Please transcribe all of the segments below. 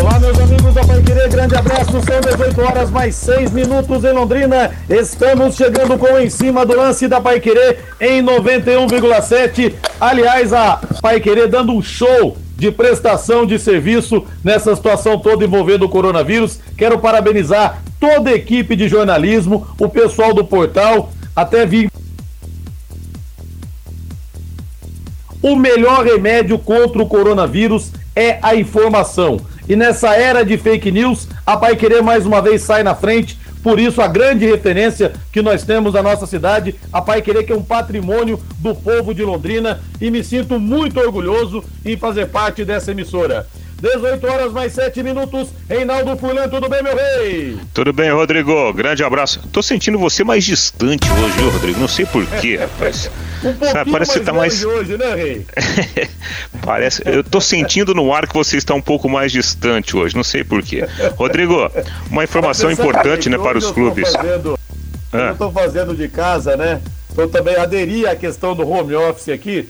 Olá, meus amigos da Pai Querer, grande abraço. São 18 horas mais 6 minutos em Londrina. Estamos chegando com em cima do lance da Pai Querer em 91,7. Aliás, a Pai Querer dando um show de prestação de serviço nessa situação toda envolvendo o coronavírus. Quero parabenizar toda a equipe de jornalismo, o pessoal do portal, até vi O melhor remédio contra o coronavírus é a informação. E nessa era de fake news, a Pai Querer mais uma vez sai na frente. Por isso, a grande referência que nós temos na nossa cidade, a Pai Querer, que é um patrimônio do povo de Londrina. E me sinto muito orgulhoso em fazer parte dessa emissora. 18 horas mais 7 minutos. Reinaldo Furlan, tudo bem, meu rei? Tudo bem, Rodrigo. Grande abraço. Tô sentindo você mais distante hoje, viu, Rodrigo? Não sei porquê, rapaz. Um Sabe, parece que você tá mais. Hoje, né, rei? parece. Eu tô sentindo no ar que você está um pouco mais distante hoje. Não sei porquê. Rodrigo, uma informação importante, né, para os clubes. Fazendo... Ah. Eu tô fazendo de casa, né? Eu também aderi à questão do home office aqui.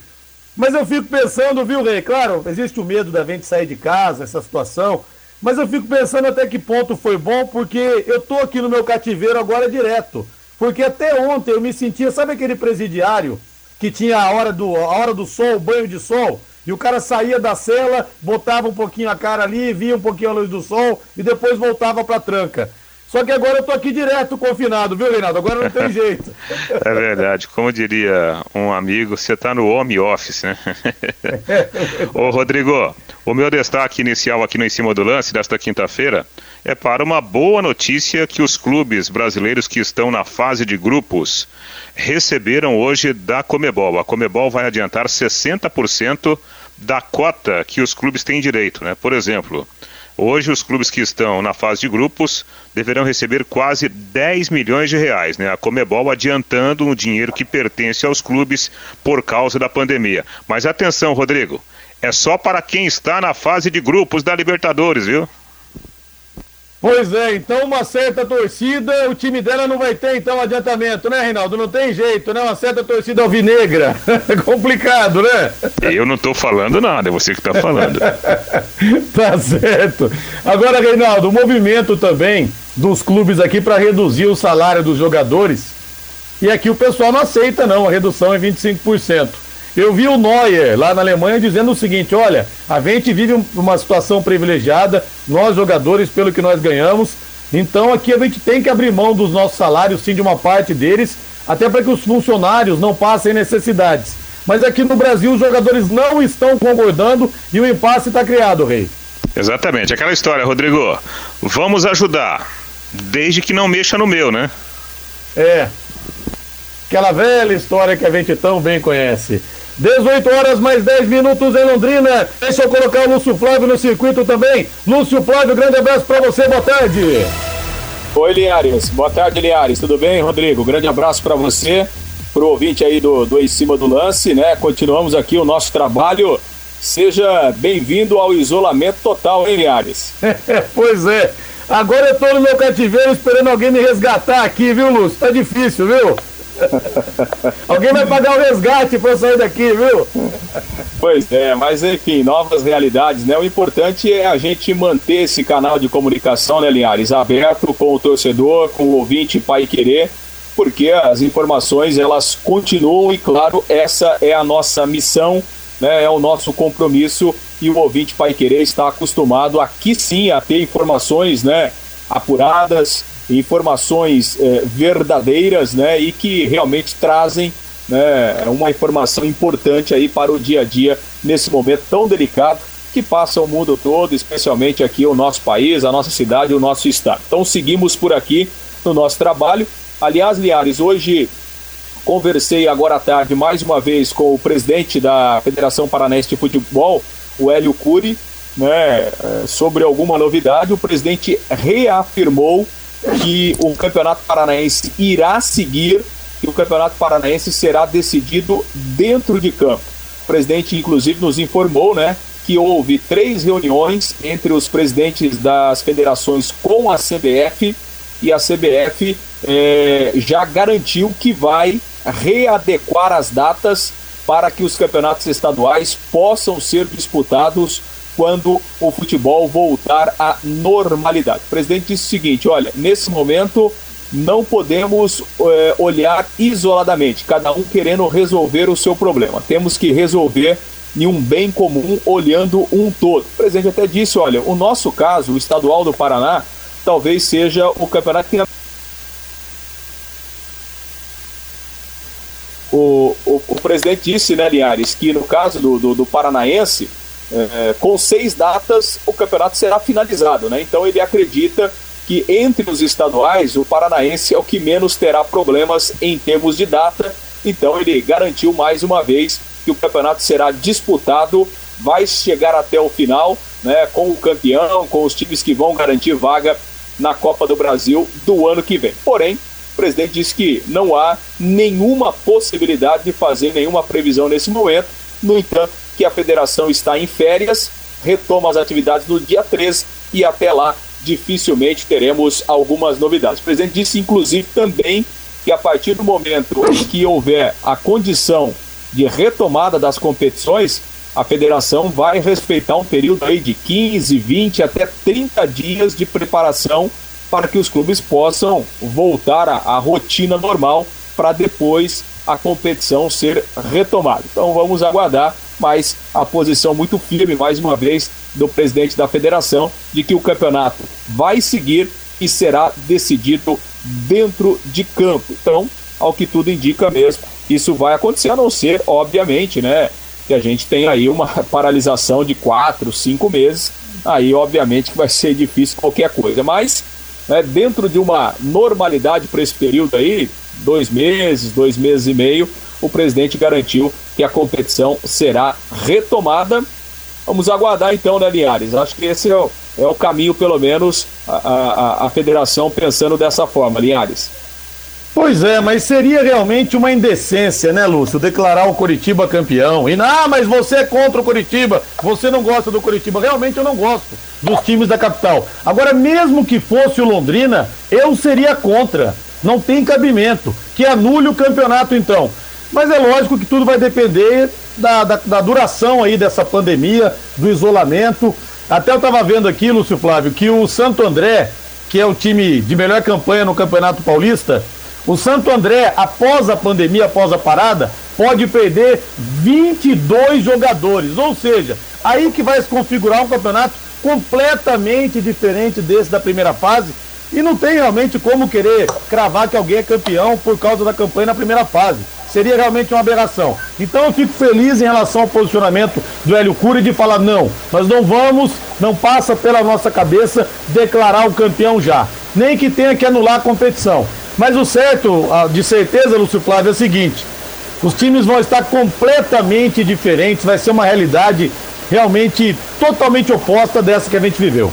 Mas eu fico pensando, viu, Rei? Claro, existe o medo da gente sair de casa, essa situação. Mas eu fico pensando até que ponto foi bom, porque eu tô aqui no meu cativeiro agora direto. Porque até ontem eu me sentia, sabe aquele presidiário que tinha a hora do, a hora do sol, o banho de sol? E o cara saía da cela, botava um pouquinho a cara ali, via um pouquinho a luz do sol e depois voltava pra tranca. Só que agora eu tô aqui direto confinado, viu, Reinaldo? Agora não tem jeito. É verdade. Como diria um amigo, você tá no home office, né? Ô, Rodrigo, o meu destaque inicial aqui no Em Cima do Lance desta quinta-feira é para uma boa notícia que os clubes brasileiros que estão na fase de grupos receberam hoje da Comebol. A Comebol vai adiantar 60% da cota que os clubes têm direito, né? Por exemplo, Hoje, os clubes que estão na fase de grupos deverão receber quase 10 milhões de reais, né? A Comebol adiantando um dinheiro que pertence aos clubes por causa da pandemia. Mas atenção, Rodrigo, é só para quem está na fase de grupos da Libertadores, viu? Pois é, então uma certa torcida, o time dela não vai ter então adiantamento, né, Reinaldo? Não tem jeito, né? Uma certa torcida alvinegra. É complicado, né? Eu não tô falando nada, é você que tá falando. tá certo. Agora, Reinaldo, o movimento também dos clubes aqui para reduzir o salário dos jogadores. E aqui o pessoal não aceita, não, a redução é 25%. Eu vi o Neuer lá na Alemanha dizendo o seguinte: olha, a gente vive uma situação privilegiada, nós jogadores, pelo que nós ganhamos, então aqui a gente tem que abrir mão dos nossos salários, sim, de uma parte deles, até para que os funcionários não passem necessidades. Mas aqui no Brasil os jogadores não estão concordando e o impasse está criado, Rei. Exatamente, aquela história, Rodrigo. Vamos ajudar, desde que não mexa no meu, né? É. Aquela velha história que a gente tão bem conhece. 18 horas mais 10 minutos em Londrina. Deixa eu colocar o Lúcio Flávio no circuito também. Lúcio Flávio, grande abraço para você, boa tarde. Oi, Liares. Boa tarde, Liares. Tudo bem, Rodrigo? Grande abraço para você, pro ouvinte aí do, do Em Cima do Lance, né? Continuamos aqui o nosso trabalho. Seja bem-vindo ao isolamento total, hein, Liares? pois é. Agora eu tô no meu cativeiro esperando alguém me resgatar aqui, viu, Lúcio? Tá difícil, viu? Alguém vai pagar o resgate para eu sair daqui, viu? Pois é, mas enfim, novas realidades, né? O importante é a gente manter esse canal de comunicação, né, Linhares, aberto com o torcedor, com o ouvinte Pai Querer, porque as informações elas continuam e, claro, essa é a nossa missão, né? É o nosso compromisso e o ouvinte Pai Querer está acostumado aqui sim a ter informações, né? Apuradas, informações é, verdadeiras, né, e que realmente trazem né, uma informação importante aí para o dia a dia nesse momento tão delicado que passa o mundo todo, especialmente aqui o nosso país, a nossa cidade, o nosso estado. Então seguimos por aqui no nosso trabalho. Aliás, Liares, hoje conversei agora à tarde mais uma vez com o presidente da Federação Paranaense de Futebol, o Hélio Cury, né, é, sobre alguma novidade. O presidente reafirmou que o Campeonato Paranaense irá seguir que o Campeonato Paranaense será decidido dentro de campo. O presidente, inclusive, nos informou né, que houve três reuniões entre os presidentes das federações com a CBF e a CBF é, já garantiu que vai readequar as datas para que os campeonatos estaduais possam ser disputados quando o futebol voltar à normalidade. O presidente disse o seguinte: olha, nesse momento não podemos é, olhar isoladamente, cada um querendo resolver o seu problema. Temos que resolver em um bem comum, olhando um todo. O presidente até disse: olha, o nosso caso, o estadual do Paraná, talvez seja o campeonato que o, o, o, presidente disse, né, Linhares, que no caso do, do, do Paranaense, é, com seis datas o campeonato será finalizado, né? Então ele acredita que entre os estaduais o Paranaense é o que menos terá problemas em termos de data. Então ele garantiu mais uma vez que o campeonato será disputado, vai chegar até o final, né? Com o campeão, com os times que vão garantir vaga na Copa do Brasil do ano que vem. Porém, o presidente disse que não há nenhuma possibilidade de fazer nenhuma previsão nesse momento. No entanto, que a federação está em férias, retoma as atividades no dia 13 e até lá dificilmente teremos algumas novidades. O presidente disse, inclusive, também que a partir do momento em que houver a condição de retomada das competições, a federação vai respeitar um período aí de 15, 20 até 30 dias de preparação para que os clubes possam voltar à, à rotina normal para depois a competição ser retomada. Então vamos aguardar, mas a posição muito firme, mais uma vez, do presidente da federação, de que o campeonato vai seguir e será decidido dentro de campo. Então, ao que tudo indica mesmo, isso vai acontecer, a não ser, obviamente, né, que a gente tem aí uma paralisação de quatro, cinco meses, aí obviamente que vai ser difícil qualquer coisa, mas né, dentro de uma normalidade para esse período aí, dois meses, dois meses e meio, o presidente garantiu que a competição será retomada. Vamos aguardar então, né, Linhares? Acho que esse é o, é o caminho, pelo menos, a, a, a federação pensando dessa forma, Linhares. Pois é, mas seria realmente uma indecência, né, Lúcio? Declarar o Curitiba campeão. E, ah, mas você é contra o Curitiba, você não gosta do Curitiba. Realmente eu não gosto dos times da capital. Agora, mesmo que fosse o Londrina, eu seria contra. Não tem cabimento. Que anule o campeonato, então. Mas é lógico que tudo vai depender da, da, da duração aí dessa pandemia, do isolamento. Até eu estava vendo aqui, Lúcio Flávio, que o Santo André, que é o time de melhor campanha no Campeonato Paulista, o Santo André, após a pandemia, após a parada, pode perder 22 jogadores. Ou seja, aí que vai se configurar um campeonato completamente diferente desse da primeira fase. E não tem realmente como querer cravar que alguém é campeão por causa da campanha na primeira fase. Seria realmente uma aberração. Então eu fico feliz em relação ao posicionamento do Hélio Cury de falar: não, nós não vamos, não passa pela nossa cabeça declarar o campeão já. Nem que tenha que anular a competição. Mas o certo, de certeza, Lúcio Flávio, é o seguinte: os times vão estar completamente diferentes, vai ser uma realidade realmente totalmente oposta dessa que a gente viveu.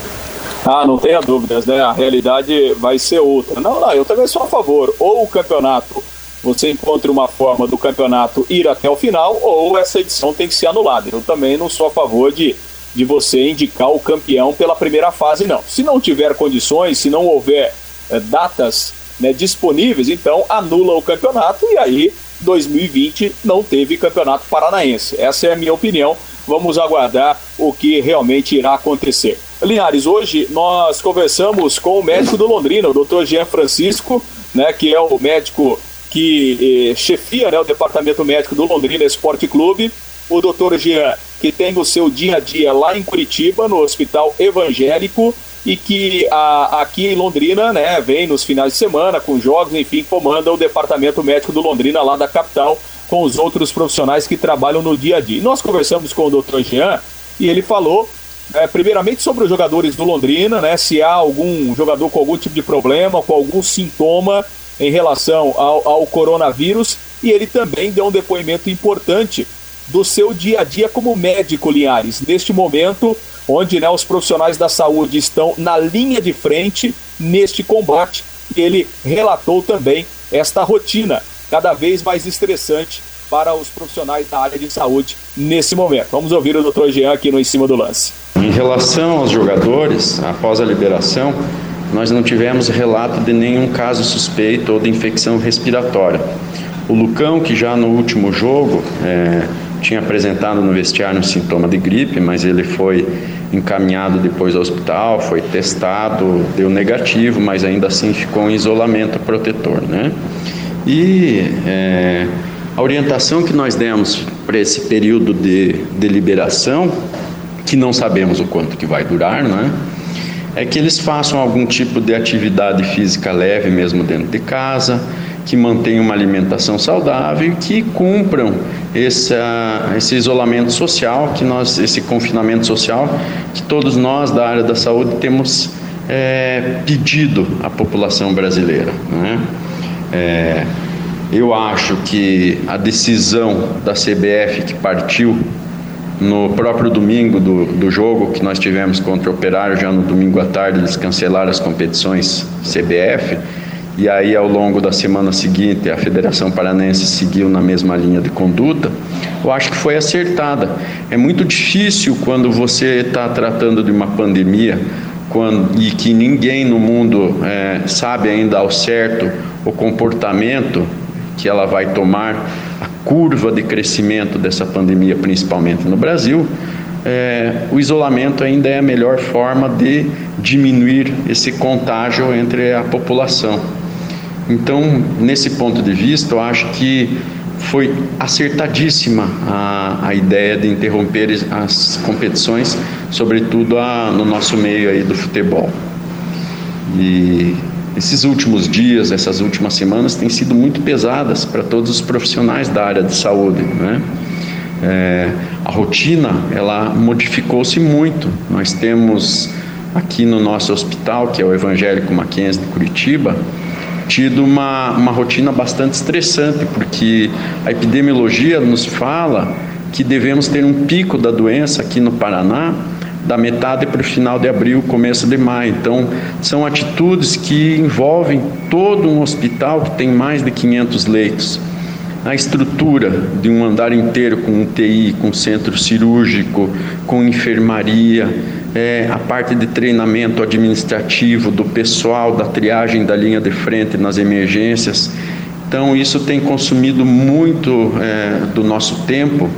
Ah, não tenha dúvidas, né? A realidade vai ser outra. Não, não, eu também sou a favor. Ou o campeonato, você encontra uma forma do campeonato ir até o final, ou essa edição tem que ser anulada. Eu também não sou a favor de, de você indicar o campeão pela primeira fase, não. Se não tiver condições, se não houver é, datas né, disponíveis, então anula o campeonato e aí 2020 não teve campeonato paranaense. Essa é a minha opinião. Vamos aguardar o que realmente irá acontecer. Linhares, hoje nós conversamos com o médico do Londrina, o Dr. Jean Francisco, né, que é o médico que eh, chefia né, o departamento médico do Londrina Esporte Clube. O Dr. Jean, que tem o seu dia a dia lá em Curitiba, no Hospital Evangélico, e que a, aqui em Londrina, né, vem nos finais de semana com jogos, enfim, comanda o departamento médico do Londrina lá da capital com os outros profissionais que trabalham no dia a dia. nós conversamos com o Dr. Jean e ele falou é, primeiramente sobre os jogadores do Londrina, né, se há algum jogador com algum tipo de problema, com algum sintoma em relação ao, ao coronavírus e ele também deu um depoimento importante do seu dia a dia como médico, Linhares, neste momento onde né, os profissionais da saúde estão na linha de frente neste combate. Ele relatou também esta rotina cada vez mais estressante para os profissionais da área de saúde nesse momento. Vamos ouvir o Dr. Jean aqui no Em Cima do Lance. Em relação aos jogadores, após a liberação, nós não tivemos relato de nenhum caso suspeito ou de infecção respiratória. O Lucão, que já no último jogo é, tinha apresentado no vestiário um sintoma de gripe, mas ele foi encaminhado depois ao hospital, foi testado, deu negativo, mas ainda assim ficou em isolamento protetor, né? E é, a orientação que nós demos para esse período de, de liberação, que não sabemos o quanto que vai durar, não é? Que eles façam algum tipo de atividade física leve mesmo dentro de casa, que mantenham uma alimentação saudável que cumpram esse, esse isolamento social, que nós, esse confinamento social, que todos nós da área da saúde temos é, pedido à população brasileira. Né? É, eu acho que a decisão da CBF que partiu no próprio domingo do, do jogo que nós tivemos contra o Operário, já no domingo à tarde, eles cancelaram as competições CBF. E aí, ao longo da semana seguinte, a Federação Paranense seguiu na mesma linha de conduta. Eu acho que foi acertada. É muito difícil quando você está tratando de uma pandemia quando, e que ninguém no mundo é, sabe ainda ao certo o comportamento que ela vai tomar, a curva de crescimento dessa pandemia, principalmente no Brasil, é, o isolamento ainda é a melhor forma de diminuir esse contágio entre a população. Então, nesse ponto de vista, eu acho que foi acertadíssima a, a ideia de interromper as competições, sobretudo a, no nosso meio aí do futebol. E esses últimos dias, essas últimas semanas têm sido muito pesadas para todos os profissionais da área de saúde, né? É, a rotina ela modificou-se muito. Nós temos aqui no nosso hospital, que é o Evangélico Mackenzie de Curitiba, tido uma, uma rotina bastante estressante, porque a epidemiologia nos fala que devemos ter um pico da doença aqui no Paraná da metade para o final de abril, começo de maio. Então, são atitudes que envolvem todo um hospital que tem mais de 500 leitos. A estrutura de um andar inteiro com UTI, com centro cirúrgico, com enfermaria, é, a parte de treinamento administrativo do pessoal da triagem da linha de frente nas emergências. Então, isso tem consumido muito é, do nosso tempo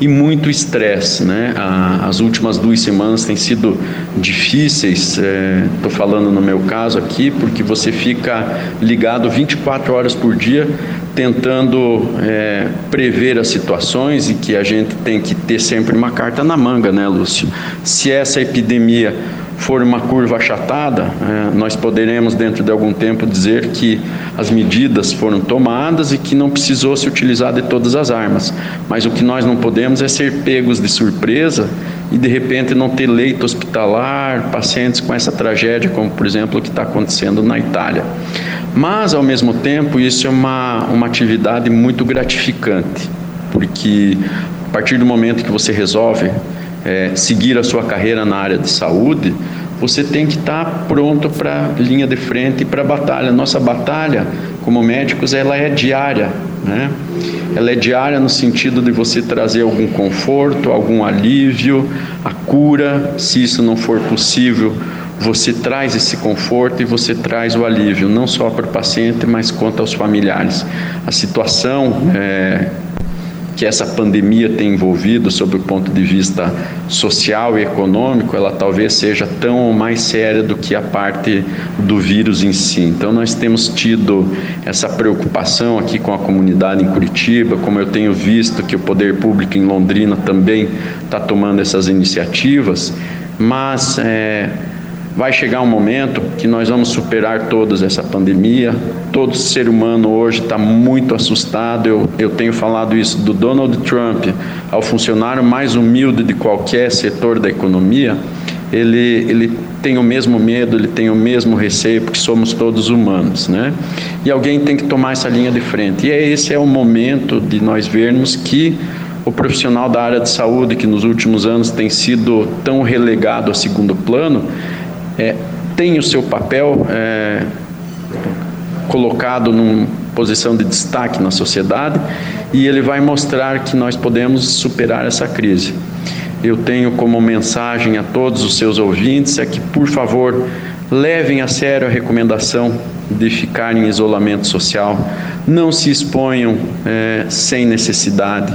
e muito estresse, né? as últimas duas semanas têm sido difíceis, estou é, falando no meu caso aqui, porque você fica ligado 24 horas por dia tentando é, prever as situações e que a gente tem que ter sempre uma carta na manga, né, Lúcio? Se essa epidemia for uma curva achatada, é, nós poderemos, dentro de algum tempo, dizer que as medidas foram tomadas e que não precisou se utilizar de todas as armas. Mas o que nós não podemos é ser pegos de surpresa e, de repente, não ter leito hospitalar, pacientes com essa tragédia, como, por exemplo, o que está acontecendo na Itália. Mas, ao mesmo tempo, isso é uma, uma atividade muito gratificante, porque a partir do momento que você resolve é, seguir a sua carreira na área de saúde, você tem que estar tá pronto para a linha de frente e para a batalha. Nossa batalha, como médicos, ela é diária, né? Ela é diária no sentido de você trazer algum conforto, algum alívio, a cura, se isso não for possível, você traz esse conforto e você traz o alívio, não só para o paciente, mas quanto aos familiares. A situação é, que essa pandemia tem envolvido sob o ponto de vista social e econômico, ela talvez seja tão ou mais séria do que a parte do vírus em si. Então nós temos tido essa preocupação aqui com a comunidade em Curitiba, como eu tenho visto que o poder público em Londrina também está tomando essas iniciativas, mas é, Vai chegar um momento que nós vamos superar todos essa pandemia. Todo ser humano hoje está muito assustado. Eu, eu tenho falado isso do Donald Trump ao funcionário mais humilde de qualquer setor da economia. Ele, ele tem o mesmo medo, ele tem o mesmo receio, porque somos todos humanos, né? E alguém tem que tomar essa linha de frente. E é, esse é o momento de nós vermos que o profissional da área de saúde, que nos últimos anos tem sido tão relegado a segundo plano, é, tem o seu papel é, colocado num, posição de destaque na sociedade e ele vai mostrar que nós podemos superar essa crise. Eu tenho como mensagem a todos os seus ouvintes é que, por favor, levem a sério a recomendação de ficar em isolamento social, não se exponham é, sem necessidade,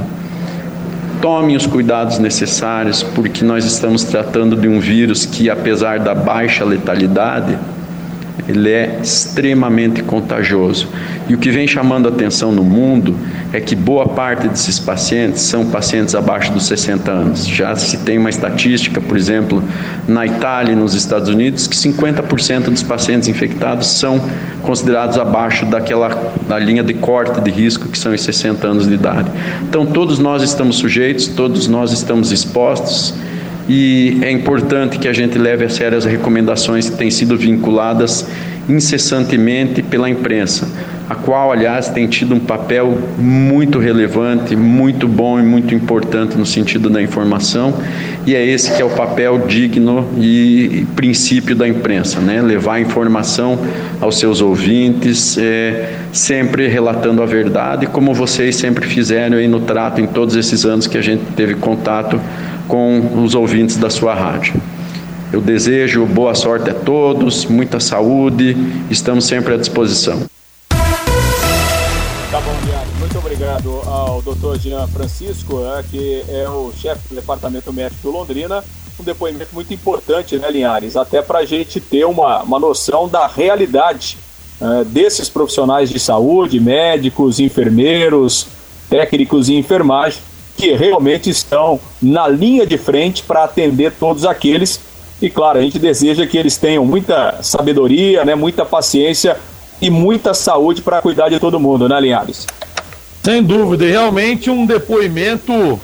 tomem os cuidados necessários, porque nós estamos tratando de um vírus que, apesar da baixa letalidade, ele é extremamente contagioso. E o que vem chamando atenção no mundo é que boa parte desses pacientes são pacientes abaixo dos 60 anos. Já se tem uma estatística, por exemplo, na Itália e nos Estados Unidos, que 50% dos pacientes infectados são considerados abaixo daquela da linha de corte de risco, que são os 60 anos de idade. Então, todos nós estamos sujeitos, todos nós estamos expostos e é importante que a gente leve a sério as recomendações que têm sido vinculadas incessantemente pela imprensa, a qual, aliás, tem tido um papel muito relevante, muito bom e muito importante no sentido da informação, e é esse que é o papel digno e princípio da imprensa, né? levar a informação aos seus ouvintes, é, sempre relatando a verdade, como vocês sempre fizeram aí no trato em todos esses anos que a gente teve contato com os ouvintes da sua rádio. Eu desejo boa sorte a todos, muita saúde, estamos sempre à disposição. Tá bom, Guilherme. Muito obrigado ao Dr. Jean Francisco, né, que é o chefe do Departamento Médico do Londrina. Um depoimento muito importante, né, Linhares? Até para a gente ter uma, uma noção da realidade é, desses profissionais de saúde, médicos, enfermeiros, técnicos e enfermagem, que realmente estão na linha de frente para atender todos aqueles. E claro, a gente deseja que eles tenham muita sabedoria, né, muita paciência e muita saúde para cuidar de todo mundo, né, Linhares? Sem dúvida, realmente um depoimento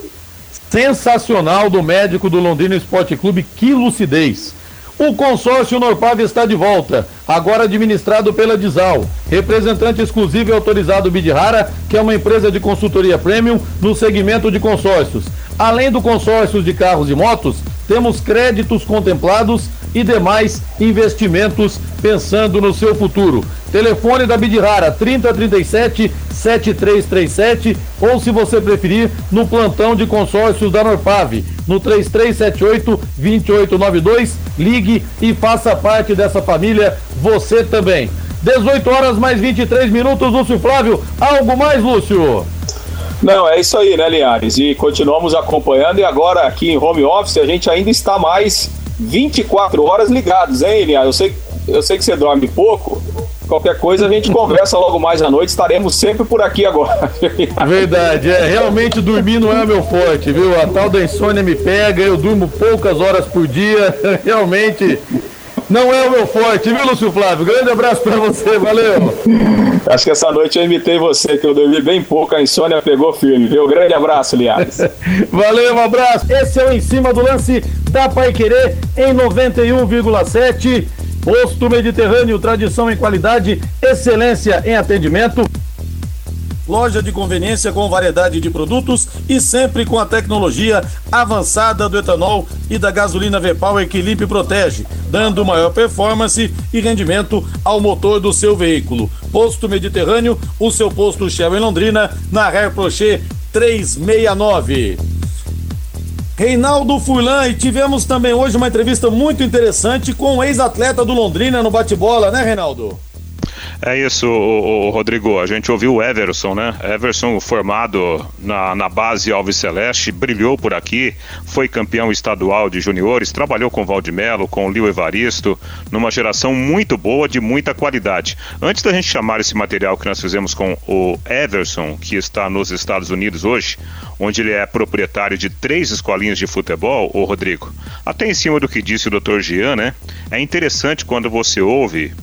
sensacional do médico do Londrina Esporte Clube, que lucidez. O consórcio Norpav está de volta, agora administrado pela Dizal. Representante exclusivo e autorizado Bidirara, que é uma empresa de consultoria premium no segmento de consórcios. Além do consórcio de carros e motos, temos créditos contemplados e demais investimentos pensando no seu futuro. Telefone da Bidirara 3037 7337 ou se você preferir no plantão de consórcios da Norpav no 3378 2892. Ligue e faça parte dessa família você também. 18 horas mais 23 minutos, Lúcio Flávio. Algo mais, Lúcio? Não, é isso aí, né, Linhares? E continuamos acompanhando e agora aqui em home office a gente ainda está mais 24 horas ligados, hein, Linhares? Eu sei, eu sei que você dorme pouco, Qualquer coisa a gente conversa logo mais à noite, estaremos sempre por aqui agora. Verdade, é, realmente dormir não é meu forte, viu? A tal da insônia me pega, eu durmo poucas horas por dia, realmente não é o meu forte, viu, Lúcio Flávio? Grande abraço para você, valeu. Acho que essa noite eu imitei você, que eu dormi bem pouco, a insônia pegou firme, viu? Grande abraço, Liares. valeu, um abraço. Esse é o Em Cima do Lance da Pai Querer em 91,7. Posto Mediterrâneo, tradição em qualidade, excelência em atendimento. Loja de conveniência com variedade de produtos e sempre com a tecnologia avançada do etanol e da gasolina V-Power que protege, dando maior performance e rendimento ao motor do seu veículo. Posto Mediterrâneo, o seu posto Shell em Londrina, na Rare Prochet 369. Reinaldo Furlan, e tivemos também hoje uma entrevista muito interessante com o ex-atleta do Londrina no bate-bola, né, Reinaldo? É isso, o, o, Rodrigo. A gente ouviu o Everson, né? Everson, formado na, na base Alves Celeste, brilhou por aqui, foi campeão estadual de juniores, trabalhou com Valdemelo, com o Lio Evaristo, numa geração muito boa, de muita qualidade. Antes da gente chamar esse material que nós fizemos com o Everson, que está nos Estados Unidos hoje, onde ele é proprietário de três escolinhas de futebol, o Rodrigo, até em cima do que disse o Dr. Gian, né? É interessante quando você ouve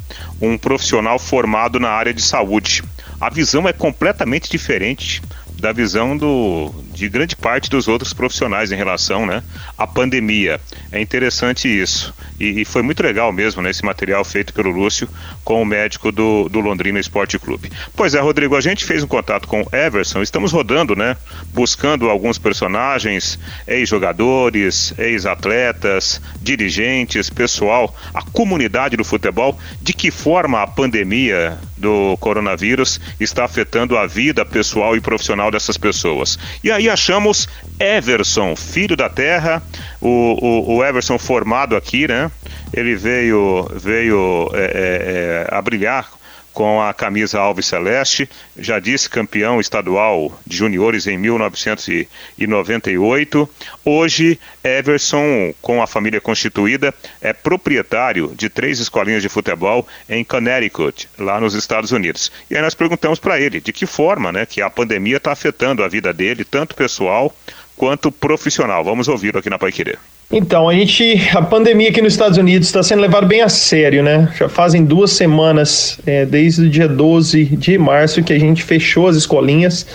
um profissional formado na área de saúde. A visão é completamente diferente da visão do, de grande parte dos outros profissionais em relação né, à pandemia. É interessante isso. E, e foi muito legal mesmo né, esse material feito pelo Lúcio com o médico do, do Londrina Esporte Clube. Pois é, Rodrigo, a gente fez um contato com o Everson, estamos rodando, né? Buscando alguns personagens, ex-jogadores, ex-atletas, dirigentes, pessoal, a comunidade do futebol, de que forma a pandemia do coronavírus está afetando a vida pessoal e profissional dessas pessoas. E aí achamos Everson, filho da terra, o, o, o Everson formado aqui, né? Ele veio, veio é, é, é a brilhar com a camisa Alves Celeste, já disse campeão estadual de juniores em 1998. Hoje, Everson, com a família constituída, é proprietário de três escolinhas de futebol em Connecticut, lá nos Estados Unidos. E aí nós perguntamos para ele de que forma né, que a pandemia está afetando a vida dele, tanto pessoal quanto profissional. Vamos ouvi-lo aqui na Pai Querer. Então, a gente, a pandemia aqui nos Estados Unidos está sendo levada bem a sério, né? Já fazem duas semanas, é, desde o dia 12 de março, que a gente fechou as escolinhas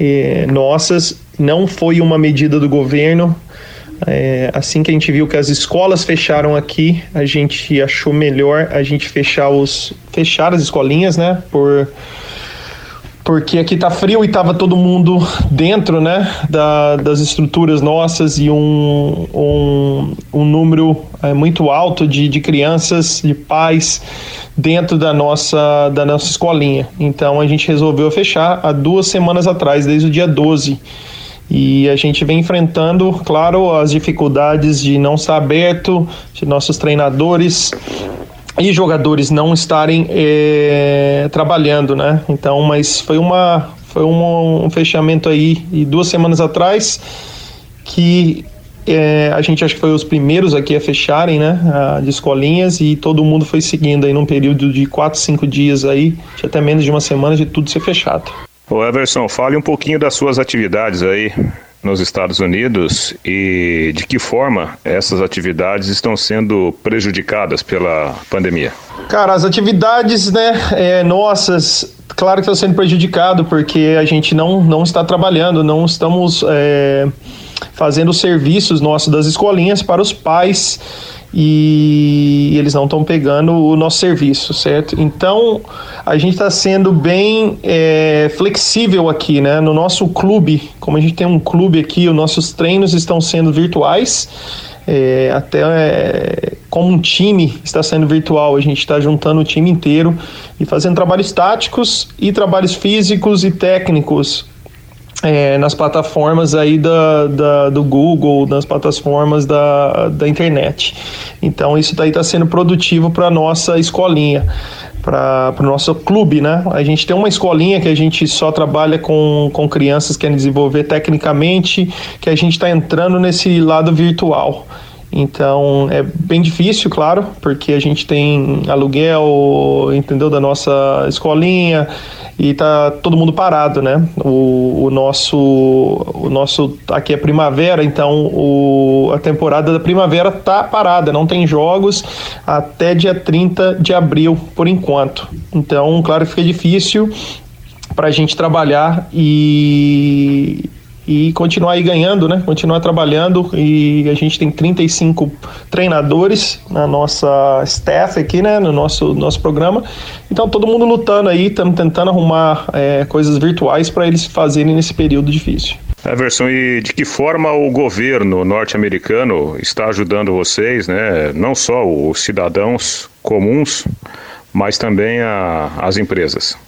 é, nossas. Não foi uma medida do governo. É, assim que a gente viu que as escolas fecharam aqui, a gente achou melhor a gente fechar os fechar as escolinhas, né? Por porque aqui tá frio e tava todo mundo dentro, né, da, das estruturas nossas e um, um, um número é, muito alto de, de crianças, de pais dentro da nossa, da nossa escolinha. Então a gente resolveu fechar há duas semanas atrás, desde o dia 12. E a gente vem enfrentando, claro, as dificuldades de não estar aberto, de nossos treinadores e jogadores não estarem é, trabalhando, né? Então, mas foi uma foi um, um fechamento aí e duas semanas atrás que é, a gente acho que foi os primeiros aqui a fecharem, né, de escolinhas e todo mundo foi seguindo aí num período de quatro, cinco dias aí, até menos de uma semana de tudo ser fechado. Ô Everson, fale um pouquinho das suas atividades aí nos Estados Unidos e de que forma essas atividades estão sendo prejudicadas pela pandemia? Cara, as atividades né, é, nossas, claro que estão sendo prejudicado porque a gente não, não está trabalhando, não estamos é, fazendo serviços nossos das escolinhas para os pais e eles não estão pegando o nosso serviço, certo? Então a gente está sendo bem é, flexível aqui, né? No nosso clube, como a gente tem um clube aqui, os nossos treinos estão sendo virtuais. É, até é, como um time está sendo virtual, a gente está juntando o time inteiro e fazendo trabalhos táticos e trabalhos físicos e técnicos é, nas plataformas aí da, da, do Google, nas plataformas da, da internet. Então isso daí está sendo produtivo para nossa escolinha, para o nosso clube, né? A gente tem uma escolinha que a gente só trabalha com, com crianças que querem desenvolver tecnicamente, que a gente está entrando nesse lado virtual. Então é bem difícil, claro, porque a gente tem aluguel, entendeu, da nossa escolinha e tá todo mundo parado, né? O, o nosso, o nosso aqui é primavera, então o, a temporada da primavera tá parada, não tem jogos até dia 30 de abril por enquanto. Então, claro fica difícil para a gente trabalhar e e continuar aí ganhando, né? Continuar trabalhando e a gente tem 35 treinadores na nossa staff aqui, né? No nosso, nosso programa. Então todo mundo lutando aí, estamos tentando arrumar é, coisas virtuais para eles fazerem nesse período difícil. Everson, e de que forma o governo norte-americano está ajudando vocês, né? Não só os cidadãos comuns, mas também a, as empresas?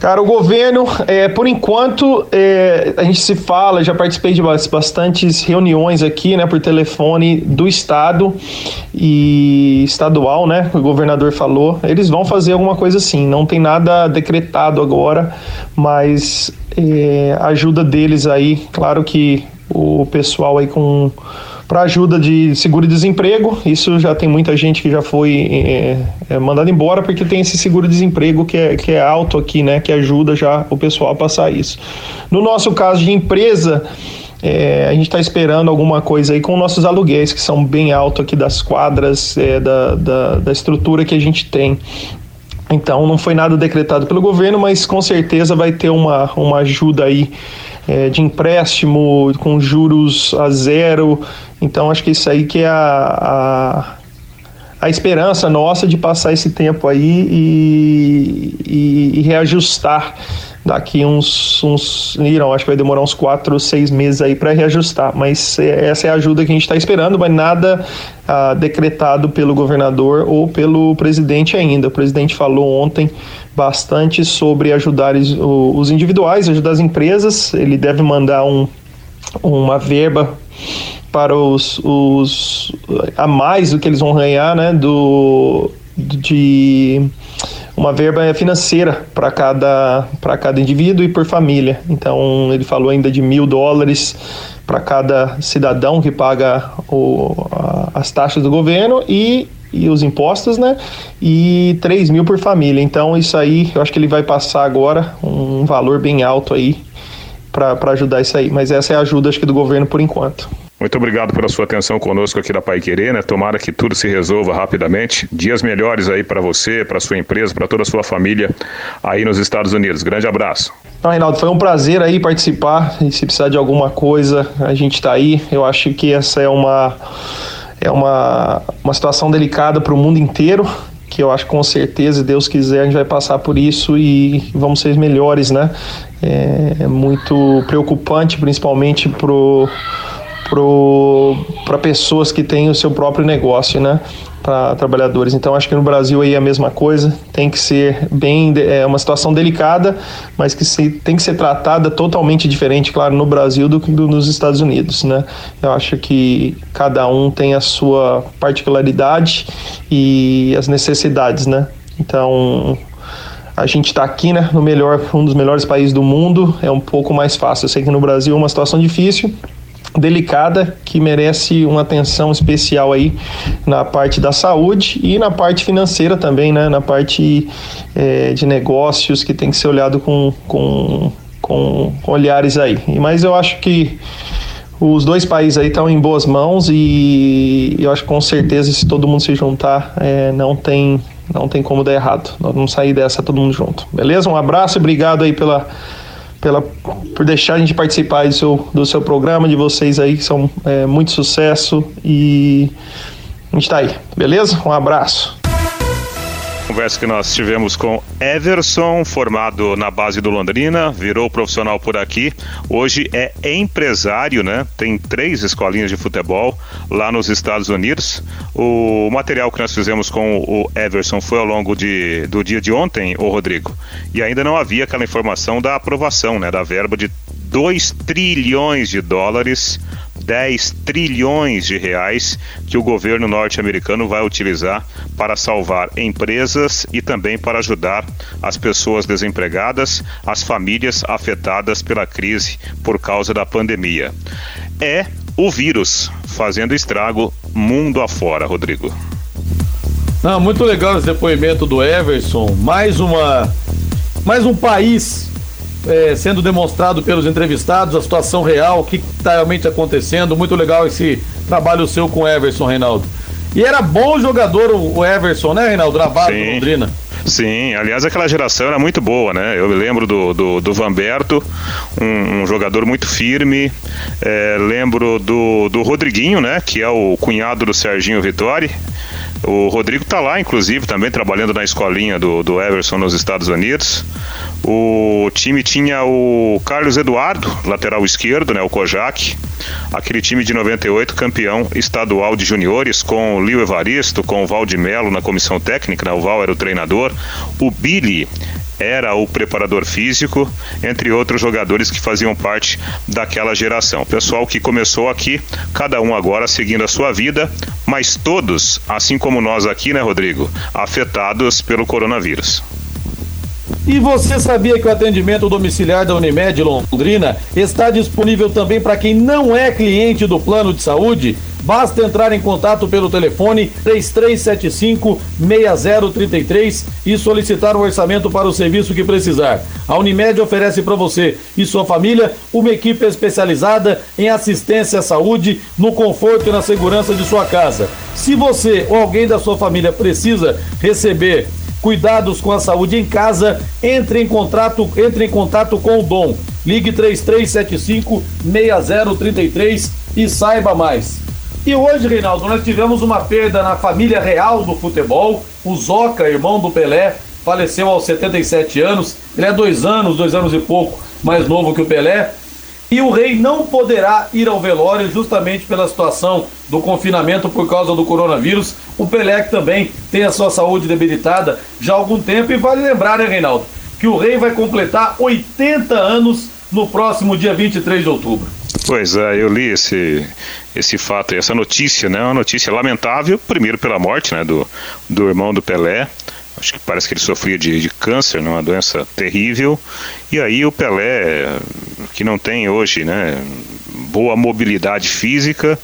Cara, o governo, é, por enquanto, é, a gente se fala, já participei de bastantes reuniões aqui, né, por telefone do estado e estadual, né, o governador falou, eles vão fazer alguma coisa assim, não tem nada decretado agora, mas é, ajuda deles aí, claro que o pessoal aí com para ajuda de seguro-desemprego. Isso já tem muita gente que já foi é, é, mandada embora porque tem esse seguro-desemprego que é, que é alto aqui, né? Que ajuda já o pessoal a passar isso. No nosso caso de empresa, é, a gente está esperando alguma coisa aí com nossos aluguéis, que são bem altos aqui das quadras, é, da, da, da, estrutura que a gente tem. Então não foi nada decretado pelo governo, mas com certeza vai ter uma, uma ajuda aí é, de empréstimo com juros a zero. Então acho que isso aí que é a, a, a esperança nossa de passar esse tempo aí e, e, e reajustar daqui uns, uns irão, acho que vai demorar uns quatro, seis meses aí para reajustar, mas é, essa é a ajuda que a gente está esperando, mas nada ah, decretado pelo governador ou pelo presidente ainda. O presidente falou ontem bastante sobre ajudar os individuais, ajudar as empresas. Ele deve mandar um, uma verba para os, os a mais do que eles vão ganhar, né, do de uma verba financeira para cada, para cada indivíduo e por família. Então, ele falou ainda de mil dólares para cada cidadão que paga o, a, as taxas do governo e, e os impostos, né? E 3 mil por família. Então, isso aí, eu acho que ele vai passar agora um valor bem alto aí para ajudar isso aí. Mas essa é a ajuda, acho que, do governo por enquanto. Muito obrigado pela sua atenção conosco aqui da Pai Querer, né? Tomara que tudo se resolva rapidamente. Dias melhores aí para você, para sua empresa, para toda a sua família aí nos Estados Unidos. Grande abraço. Então, Reinaldo, foi um prazer aí participar. E se precisar de alguma coisa, a gente está aí. Eu acho que essa é uma é uma, uma situação delicada para o mundo inteiro que eu acho com certeza, Deus quiser, a gente vai passar por isso e vamos ser melhores, né? É, é muito preocupante, principalmente pro para pessoas que têm o seu próprio negócio, né? Para trabalhadores. Então acho que no Brasil aí é a mesma coisa. Tem que ser bem é uma situação delicada, mas que se, tem que ser tratada totalmente diferente, claro, no Brasil do que nos Estados Unidos, né? Eu acho que cada um tem a sua particularidade e as necessidades, né? Então a gente está aqui, né, no melhor, um dos melhores países do mundo, é um pouco mais fácil. Eu sei que no Brasil é uma situação difícil, delicada que merece uma atenção especial aí na parte da saúde e na parte financeira também, né? Na parte é, de negócios que tem que ser olhado com, com, com olhares aí. Mas eu acho que os dois países aí estão em boas mãos e eu acho que com certeza se todo mundo se juntar é, não tem não tem como dar errado. Nós vamos sair dessa todo mundo junto. Beleza? Um abraço e obrigado aí pela pela, por deixar a gente participar do seu, do seu programa, de vocês aí, que são é, muito sucesso e a gente tá aí, beleza? Um abraço. Conversa que nós tivemos com Everson, formado na base do Londrina, virou profissional por aqui. Hoje é empresário, né? Tem três escolinhas de futebol lá nos Estados Unidos. O material que nós fizemos com o Everson foi ao longo de, do dia de ontem, o Rodrigo. E ainda não havia aquela informação da aprovação, né? Da verba de 2 trilhões de dólares 10 trilhões de reais que o governo norte-americano vai utilizar para salvar empresas e também para ajudar as pessoas desempregadas, as famílias afetadas pela crise por causa da pandemia. É o vírus fazendo estrago mundo afora, Rodrigo. Não, muito legal esse depoimento do Everson. Mais uma mais um país é, sendo demonstrado pelos entrevistados, a situação real, o que está realmente acontecendo. Muito legal esse trabalho seu com o Everson, Reinaldo. E era bom jogador o Everson, né, Reinaldo? Gravado Sim. Londrina. Sim, aliás, aquela geração era muito boa, né? Eu me lembro do, do, do Vanberto, um, um, jogador muito firme. É, lembro do, do Rodriguinho, né? Que é o cunhado do Serginho Vitória. O Rodrigo tá lá, inclusive, também trabalhando na escolinha do, do Everson nos Estados Unidos. O time tinha o Carlos Eduardo, lateral esquerdo, né, o Kojak. Aquele time de 98, campeão estadual de juniores, com o Lio Evaristo, com o Valdemelo na comissão técnica, né, o Val era o treinador. O Billy era o preparador físico, entre outros jogadores que faziam parte daquela geração. Pessoal que começou aqui, cada um agora seguindo a sua vida, mas todos, assim como nós aqui, né, Rodrigo, afetados pelo coronavírus. E você sabia que o atendimento domiciliar da Unimed Londrina está disponível também para quem não é cliente do plano de saúde? Basta entrar em contato pelo telefone 3375-6033 e solicitar um orçamento para o serviço que precisar. A Unimed oferece para você e sua família uma equipe especializada em assistência à saúde, no conforto e na segurança de sua casa. Se você ou alguém da sua família precisa receber cuidados com a saúde em casa, entre em contato, entre em contato com o Dom. Ligue 3375 6033 e saiba mais. E hoje, Reinaldo, nós tivemos uma perda na família real do futebol. O Zoca, irmão do Pelé, faleceu aos 77 anos. Ele é dois anos, dois anos e pouco mais novo que o Pelé. E o rei não poderá ir ao velório justamente pela situação do confinamento por causa do coronavírus. O Pelé que também tem a sua saúde debilitada já há algum tempo. E vale lembrar, né, Reinaldo, que o rei vai completar 80 anos no próximo dia 23 de outubro. Pois é, eu li esse, esse fato, essa notícia, né? Uma notícia lamentável, primeiro pela morte né, do, do irmão do Pelé, acho que parece que ele sofria de, de câncer, né, uma doença terrível. E aí o Pelé, que não tem hoje, né, boa mobilidade física,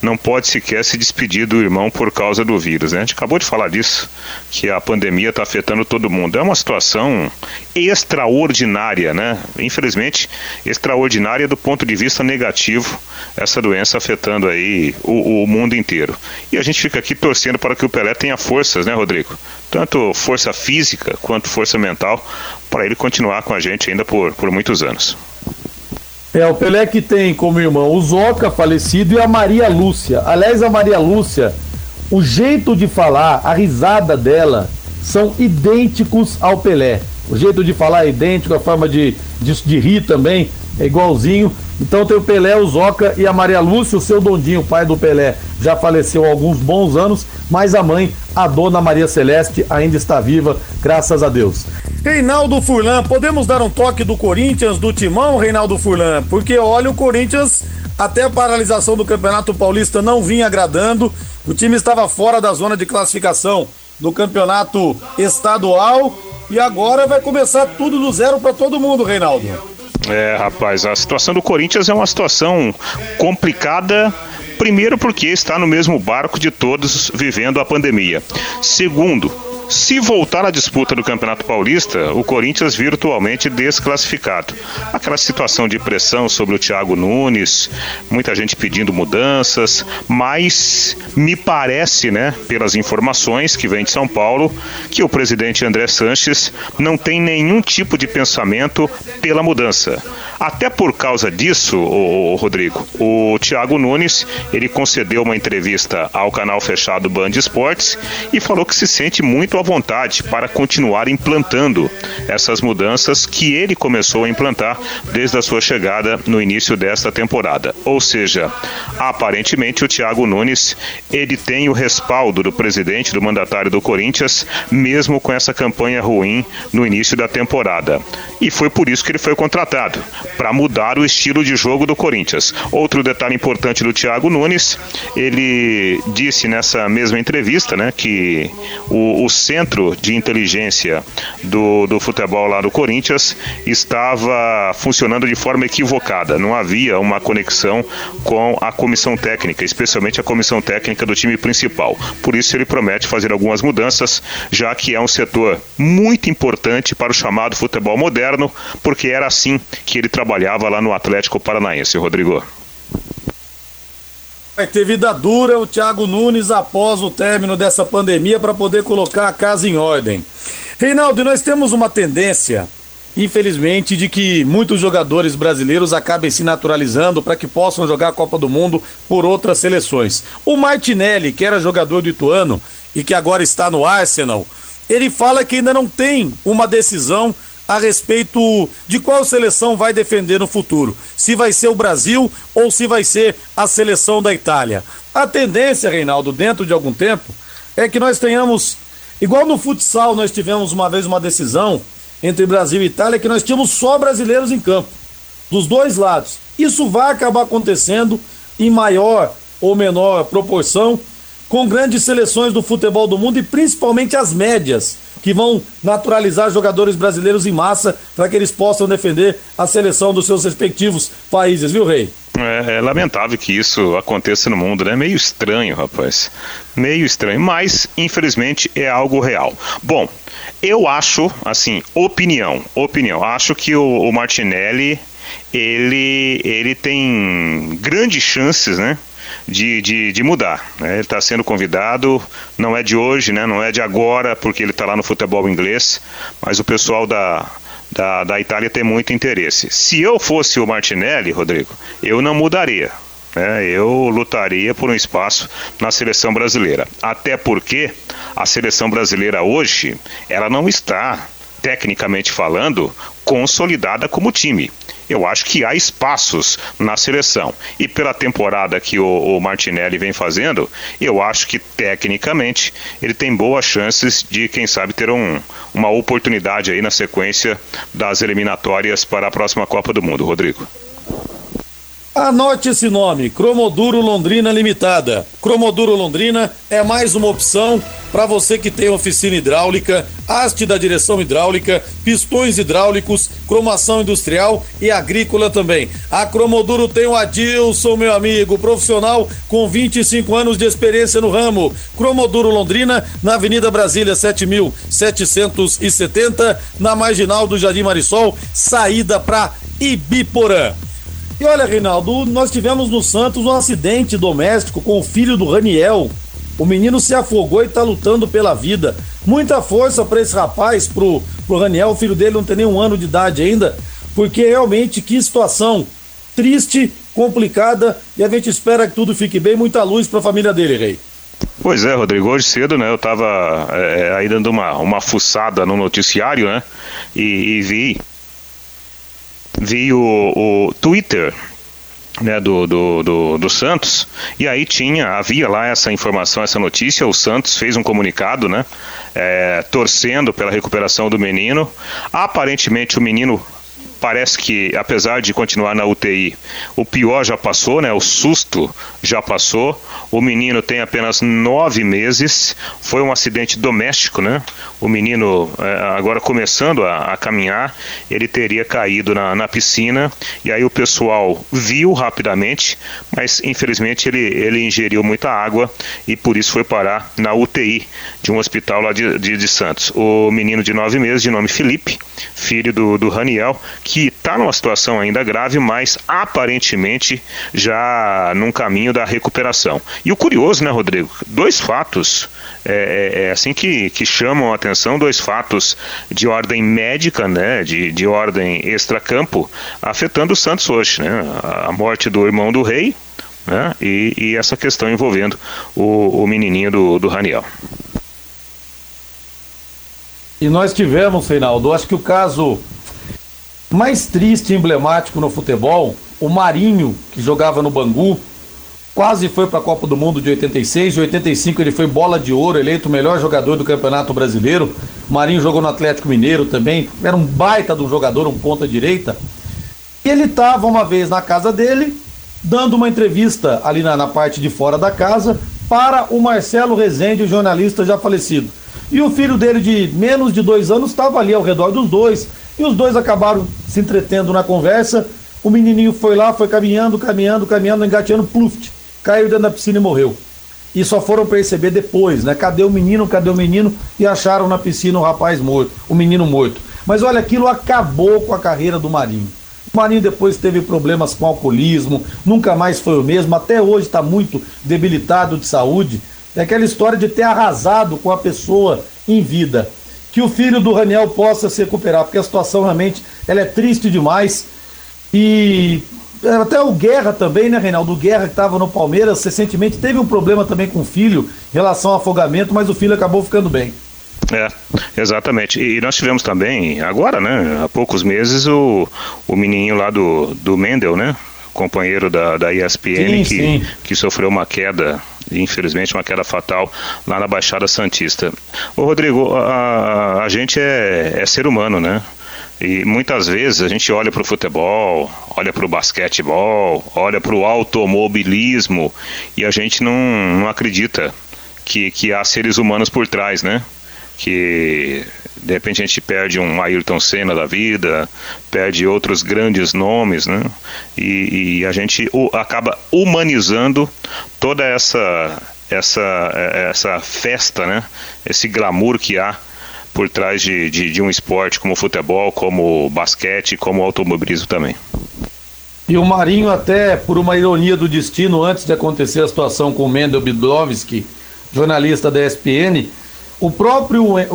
não pode sequer se despedir do irmão por causa do vírus. Né? A gente acabou de falar disso, que a pandemia está afetando todo mundo. É uma situação extraordinária, né? Infelizmente, extraordinária do ponto de vista negativo, essa doença afetando aí o, o mundo inteiro. E a gente fica aqui torcendo para que o Pelé tenha forças, né, Rodrigo? Tanto força física quanto força mental, para ele continuar com a gente ainda por, por muitos anos. É, o Pelé que tem como irmão o Zoca, falecido, e a Maria Lúcia. Aliás, a Maria Lúcia, o jeito de falar, a risada dela, são idênticos ao Pelé. O jeito de falar é idêntico, a forma de, de, de rir também é igualzinho. Então tem o Pelé, o Zoca e a Maria Lúcia, o seu Dondinho, pai do Pelé, já faleceu há alguns bons anos, mas a mãe, a dona Maria Celeste, ainda está viva, graças a Deus. Reinaldo Furlan, podemos dar um toque do Corinthians, do Timão, Reinaldo Furlan? Porque olha, o Corinthians, até a paralisação do Campeonato Paulista não vinha agradando, o time estava fora da zona de classificação do Campeonato Estadual e agora vai começar tudo do zero para todo mundo, Reinaldo. É, rapaz, a situação do Corinthians é uma situação complicada. Primeiro, porque está no mesmo barco de todos vivendo a pandemia. Segundo, se voltar à disputa do Campeonato Paulista, o Corinthians virtualmente desclassificado. Aquela situação de pressão sobre o Thiago Nunes, muita gente pedindo mudanças, mas me parece, né, pelas informações que vem de São Paulo, que o presidente André Sanches não tem nenhum tipo de pensamento pela mudança. Até por causa disso, o, Rodrigo, o Thiago Nunes, ele concedeu uma entrevista ao canal fechado Band Esportes e falou que se sente muito à vontade para continuar implantando essas mudanças que ele começou a implantar desde a sua chegada no início desta temporada. Ou seja, aparentemente o Thiago Nunes ele tem o respaldo do presidente, do mandatário do Corinthians, mesmo com essa campanha ruim no início da temporada. E foi por isso que ele foi contratado para mudar o estilo de jogo do Corinthians. Outro detalhe importante do Thiago Nunes, ele disse nessa mesma entrevista, né, que o, o centro de inteligência do, do futebol lá do Corinthians estava funcionando de forma equivocada. Não havia uma conexão com a comissão técnica, especialmente a comissão técnica do time principal. Por isso ele promete fazer algumas mudanças, já que é um setor muito importante para o chamado futebol moderno, porque era assim que ele trabalhava lá no Atlético Paranaense, Rodrigo. Vai ter vida dura o Thiago Nunes após o término dessa pandemia para poder colocar a casa em ordem. Reinaldo, nós temos uma tendência, infelizmente, de que muitos jogadores brasileiros acabem se naturalizando para que possam jogar a Copa do Mundo por outras seleções. O Martinelli, que era jogador do Ituano e que agora está no Arsenal, ele fala que ainda não tem uma decisão a respeito de qual seleção vai defender no futuro. Se vai ser o Brasil ou se vai ser a seleção da Itália. A tendência, Reinaldo, dentro de algum tempo, é que nós tenhamos, igual no futsal, nós tivemos uma vez uma decisão entre Brasil e Itália que nós tínhamos só brasileiros em campo, dos dois lados. Isso vai acabar acontecendo em maior ou menor proporção com grandes seleções do futebol do mundo e principalmente as médias que vão naturalizar jogadores brasileiros em massa para que eles possam defender a seleção dos seus respectivos países, viu, Rei? É, é, lamentável que isso aconteça no mundo, né? Meio estranho, rapaz. Meio estranho, mas infelizmente é algo real. Bom, eu acho, assim, opinião, opinião. Acho que o, o Martinelli ele, ele tem grandes chances, né? De, de, de mudar. Né? Ele está sendo convidado, não é de hoje, né? não é de agora, porque ele está lá no futebol inglês, mas o pessoal da, da, da Itália tem muito interesse. Se eu fosse o Martinelli, Rodrigo, eu não mudaria. Né? Eu lutaria por um espaço na seleção brasileira. Até porque a seleção brasileira hoje, ela não está, tecnicamente falando, consolidada como time eu acho que há espaços na seleção. E pela temporada que o, o, Martinelli vem fazendo, eu acho que tecnicamente ele tem boas chances de, quem sabe, ter um, uma oportunidade aí na sequência das eliminatórias para a próxima Copa do Mundo. Rodrigo. Anote esse nome, Cromoduro Londrina Limitada. Cromoduro Londrina é mais uma opção para você que tem oficina hidráulica, haste da direção hidráulica, pistões hidráulicos, cromação industrial e agrícola também. A Cromoduro tem o Adilson, meu amigo, profissional com 25 anos de experiência no ramo. Cromoduro Londrina, na Avenida Brasília 7770, na marginal do Jardim Marisol, saída para Ibiporã. E olha, Reinaldo, nós tivemos no Santos um acidente doméstico com o filho do Raniel. O menino se afogou e está lutando pela vida. Muita força para esse rapaz, pro, pro Raniel, o filho dele não tem nem um ano de idade ainda, porque realmente que situação triste, complicada, e a gente espera que tudo fique bem. Muita luz para a família dele, Rei. Pois é, Rodrigo, hoje cedo, né, eu estava é, aí dando uma, uma fuçada no noticiário, né, e, e vi vi o, o Twitter né, do, do, do, do, Santos, e aí tinha, havia lá essa informação, essa notícia, o Santos fez um comunicado, né, é, torcendo pela recuperação do menino, aparentemente o menino parece que, apesar de continuar na UTI, o pior já passou, né? O susto já passou. O menino tem apenas nove meses. Foi um acidente doméstico, né? O menino, é, agora começando a, a caminhar, ele teria caído na, na, piscina e aí o pessoal viu rapidamente, mas infelizmente ele, ele ingeriu muita água e por isso foi parar na UTI de um hospital lá de, de, de Santos. O menino de nove meses, de nome Felipe, filho do, do Raniel, que está numa situação ainda grave, mas aparentemente já num caminho da recuperação. E o curioso, né, Rodrigo? Dois fatos é, é, é assim que, que chamam a atenção, dois fatos de ordem médica, né, de, de ordem extracampo, afetando o Santos hoje, né? A morte do irmão do rei, né? E, e, essa questão envolvendo o, o menininho do, do Raniel. E nós tivemos, Reinaldo, acho que o caso mais triste e emblemático no futebol, o Marinho, que jogava no Bangu, quase foi para a Copa do Mundo de 86. De 85 ele foi bola de ouro, eleito o melhor jogador do Campeonato Brasileiro. O Marinho jogou no Atlético Mineiro também, era um baita de um jogador, um ponta direita. Ele estava uma vez na casa dele, dando uma entrevista ali na, na parte de fora da casa para o Marcelo Rezende, o jornalista já falecido. E o filho dele de menos de dois anos estava ali ao redor dos dois, e os dois acabaram se entretendo na conversa. O menininho foi lá, foi caminhando, caminhando, caminhando, engateando, pluft, caiu dentro da piscina e morreu. E só foram perceber depois, né? Cadê o menino, cadê o menino? E acharam na piscina o rapaz morto, o menino morto. Mas olha, aquilo acabou com a carreira do Marinho. O Marinho depois teve problemas com alcoolismo, nunca mais foi o mesmo, até hoje está muito debilitado de saúde. É aquela história de ter arrasado com a pessoa em vida que o filho do Raniel possa se recuperar, porque a situação realmente ela é triste demais. E até o Guerra também, né, Reinaldo? O Guerra que estava no Palmeiras recentemente teve um problema também com o filho em relação ao afogamento, mas o filho acabou ficando bem. É, exatamente. E nós tivemos também, agora, né, há poucos meses, o, o menininho lá do, do Mendel, né? Companheiro da, da ESPN sim, que, sim. que sofreu uma queda infelizmente uma queda fatal lá na Baixada Santista. Ô Rodrigo, a, a gente é, é ser humano, né? E muitas vezes a gente olha para o futebol, olha para o basquetebol, olha para o automobilismo e a gente não, não acredita que, que há seres humanos por trás, né? Que de repente a gente perde um Ayrton Senna da vida, perde outros grandes nomes, né? E, e a gente acaba humanizando toda essa essa essa festa, né? Esse glamour que há por trás de, de, de um esporte como futebol, como basquete, como automobilismo também. E o Marinho, até por uma ironia do destino, antes de acontecer a situação com o Mendel Bidlovski, jornalista da ESPN, o próprio é,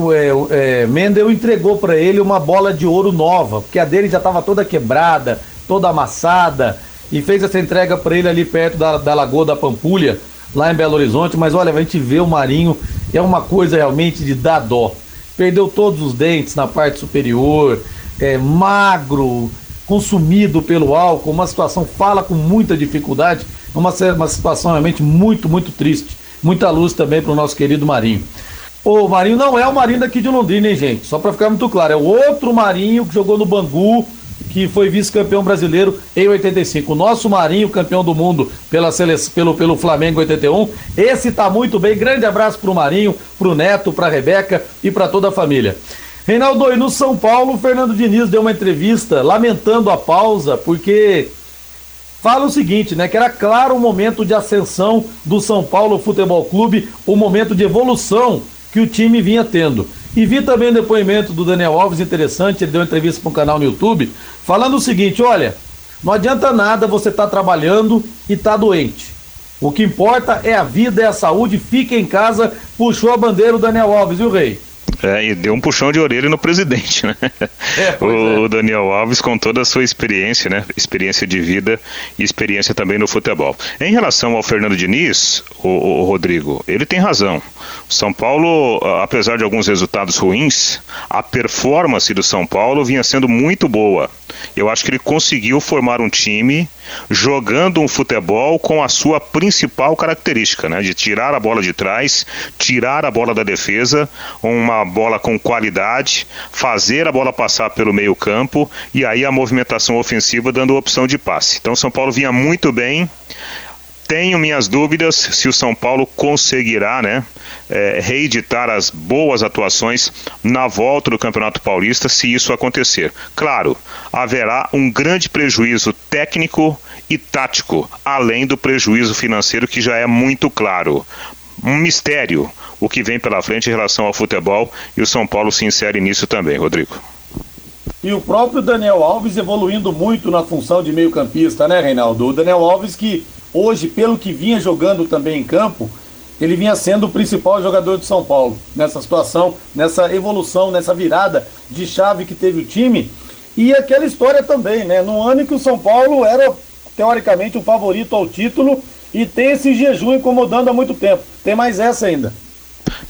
é, Mendel entregou para ele uma bola de ouro nova, porque a dele já estava toda quebrada, toda amassada, e fez essa entrega para ele ali perto da, da Lagoa da Pampulha, lá em Belo Horizonte. Mas olha, a gente vê o Marinho, é uma coisa realmente de dar dó. Perdeu todos os dentes na parte superior, é magro, consumido pelo álcool, uma situação fala com muita dificuldade, uma, uma situação realmente muito, muito triste. Muita luz também para o nosso querido Marinho. O Marinho não é o Marinho daqui de Londrina, hein, gente? Só para ficar muito claro, é o outro Marinho que jogou no Bangu, que foi vice-campeão brasileiro em 85. O nosso Marinho, campeão do mundo pela seleção, pelo, pelo Flamengo 81. Esse tá muito bem. Grande abraço pro Marinho, pro Neto, pra Rebeca e para toda a família. Reinaldo, e no São Paulo, o Fernando Diniz deu uma entrevista lamentando a pausa, porque fala o seguinte, né? Que era claro o momento de ascensão do São Paulo Futebol Clube, o momento de evolução que o time vinha tendo. E vi também o depoimento do Daniel Alves, interessante, ele deu uma entrevista para um canal no YouTube, falando o seguinte: olha, não adianta nada você estar tá trabalhando e estar tá doente. O que importa é a vida, é a saúde, fique em casa, puxou a bandeira o Daniel Alves, viu, Rei? É, e deu um puxão de orelha no presidente, né? É, o, é. Daniel Alves com toda a sua experiência, né? Experiência de vida e experiência também no futebol. Em relação ao Fernando Diniz, o, o Rodrigo, ele tem razão. São Paulo, apesar de alguns resultados ruins, a performance do São Paulo vinha sendo muito boa. Eu acho que ele conseguiu formar um time jogando um futebol com a sua principal característica, né? De tirar a bola de trás, tirar a bola da defesa, uma bola com qualidade, fazer a bola passar pelo meio campo e aí a movimentação ofensiva dando opção de passe. Então São Paulo vinha muito bem tenho minhas dúvidas se o São Paulo conseguirá né, é, reeditar as boas atuações na volta do Campeonato Paulista se isso acontecer. Claro, haverá um grande prejuízo técnico e tático, além do prejuízo financeiro que já é muito claro. Um mistério o que vem pela frente em relação ao futebol e o São Paulo se insere nisso também, Rodrigo. E o próprio Daniel Alves evoluindo muito na função de meio-campista, né, Reinaldo? O Daniel Alves que hoje, pelo que vinha jogando também em campo, ele vinha sendo o principal jogador de São Paulo nessa situação, nessa evolução, nessa virada de chave que teve o time. E aquela história também, né? No ano em que o São Paulo era teoricamente o favorito ao título e tem esse jejum incomodando há muito tempo. Tem mais essa ainda.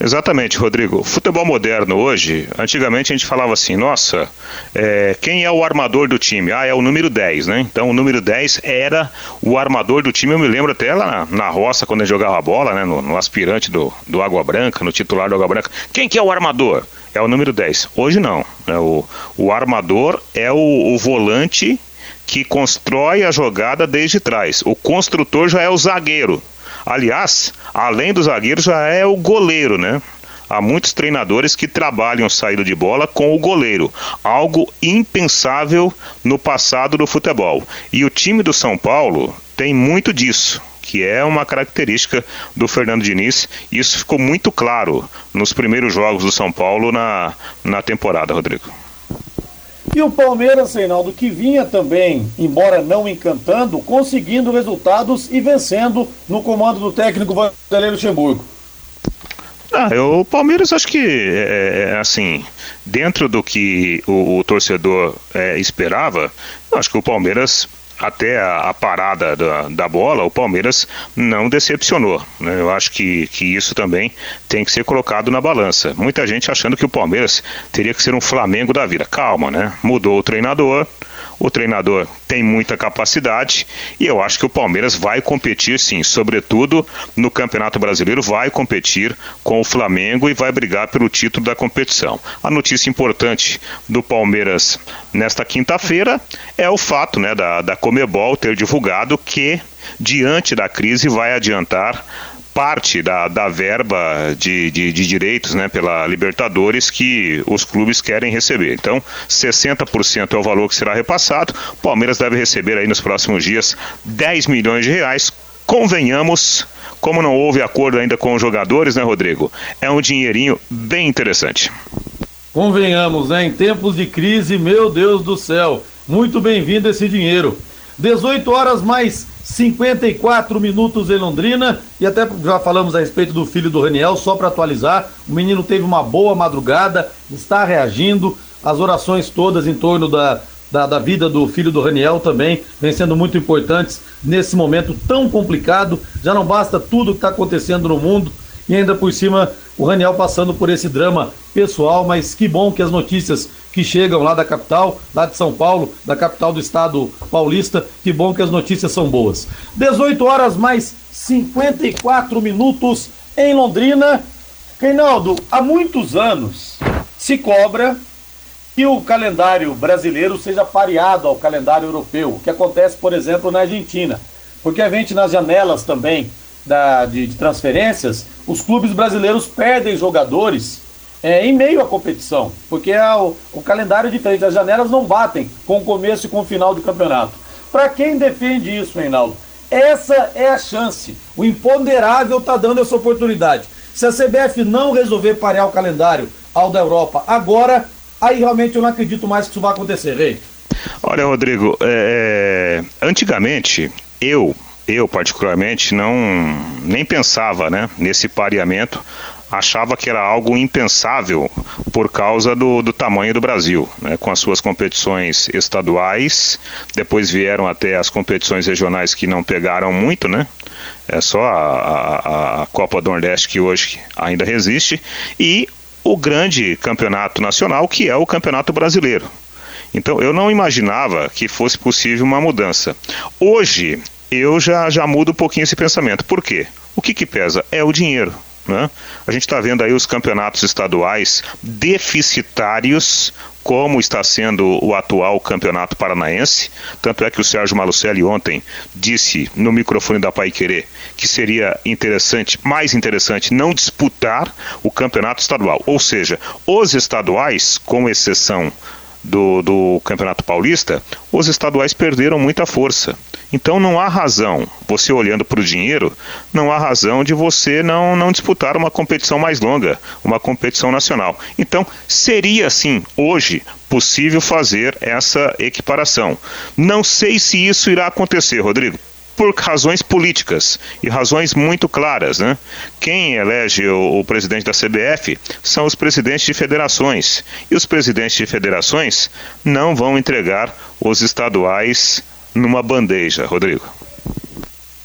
Exatamente, Rodrigo. Futebol moderno hoje, antigamente a gente falava assim, nossa, é, quem é o armador do time? Ah, é o número 10, né? Então o número 10 era o armador do time. Eu me lembro até lá na, na roça, quando gente jogava a bola, né? No, no, aspirante do, do Água Branca, no titular do Água Branca. Quem que é o armador? É o número 10. Hoje não. É o, o armador é o, o volante que constrói a jogada desde trás. O construtor já é o zagueiro. Aliás, além do zagueiro, já é o goleiro, né? Há muitos treinadores que trabalham saída de bola com o goleiro, algo impensável no passado do futebol. E o time do São Paulo tem muito disso que é uma característica do Fernando Diniz. Isso ficou muito claro nos primeiros jogos do São Paulo na, na temporada, Rodrigo. E o Palmeiras, Reinaldo, que vinha também, embora não encantando, conseguindo resultados e vencendo no comando do técnico Vanderlei Luxemburgo. Ah, eu, o Palmeiras acho que é, é, é assim, dentro do que o, o torcedor é, esperava, acho que o Palmeiras até a, a parada da, da, bola, o Palmeiras não decepcionou. Né? Eu acho que, que isso também tem que ser colocado na balança. Muita gente achando que o Palmeiras teria que ser um Flamengo da vida. Calma, né? Mudou o treinador, o treinador tem muita capacidade e eu acho que o Palmeiras vai competir sim, sobretudo no Campeonato Brasileiro, vai competir com o Flamengo e vai brigar pelo título da competição. A notícia importante do Palmeiras nesta quinta-feira é o fato né, da, da Comebol ter divulgado que, diante da crise, vai adiantar parte da, da verba de, de, de, direitos né, pela Libertadores que os clubes querem receber. Então, 60% é o valor que será repassado. Palmeiras deve receber aí nos próximos dias 10 milhões de reais. Convenhamos, como não houve acordo ainda com os jogadores, né, Rodrigo? É um dinheirinho bem interessante. Convenhamos, né? Em tempos de crise, meu Deus do céu, muito bem-vindo esse dinheiro. 18 horas mais 54 minutos em Londrina. E até já falamos a respeito do filho do Raniel, só para atualizar. O menino teve uma boa madrugada, está reagindo. As orações todas em torno da, da, da, vida do filho do Raniel também vem sendo muito importantes nesse momento tão complicado. Já não basta tudo que está acontecendo no mundo e ainda por cima o Raniel passando por esse drama pessoal, mas que bom que as notícias que chegam lá da capital, lá de São Paulo, da capital do estado paulista, que bom que as notícias são boas. 18 horas mais 54 minutos em Londrina. Reinaldo, há muitos anos se cobra que o calendário brasileiro seja pareado ao calendário europeu, o que acontece, por exemplo, na Argentina. Porque a gente nas janelas também da, de, de transferências, os clubes brasileiros perdem jogadores é, em meio à competição, porque é o, o calendário é diferente, as janelas não batem com o começo e com o final do campeonato. Para quem defende isso, Reinaldo, essa é a chance. O imponderável está dando essa oportunidade. Se a CBF não resolver parear o calendário ao da Europa agora, aí realmente eu não acredito mais que isso vai acontecer, Rei. Olha, Rodrigo, é, é antigamente eu eu particularmente não nem pensava né, nesse pareamento achava que era algo impensável por causa do, do tamanho do Brasil, né, com as suas competições estaduais, depois vieram até as competições regionais que não pegaram muito, né? É só a, a, a Copa do Nordeste que hoje ainda resiste e o grande campeonato nacional que é o Campeonato Brasileiro. Então eu não imaginava que fosse possível uma mudança. Hoje eu já, já mudo um pouquinho esse pensamento. Por quê? O que, que pesa? É o dinheiro. Né? A gente está vendo aí os campeonatos estaduais deficitários, como está sendo o atual campeonato paranaense. Tanto é que o Sérgio Malucelli ontem disse no microfone da Pai Querer que seria interessante, mais interessante, não disputar o campeonato estadual. Ou seja, os estaduais, com exceção do, do Campeonato Paulista, os estaduais perderam muita força. Então não há razão, você olhando para o dinheiro, não há razão de você não, não disputar uma competição mais longa, uma competição nacional. Então seria sim, hoje, possível fazer essa equiparação. Não sei se isso irá acontecer, Rodrigo por razões políticas e razões muito claras. Né? Quem elege o, o, presidente da CBF são os presidentes de federações. E os presidentes de federações não vão entregar os estaduais numa bandeja, Rodrigo.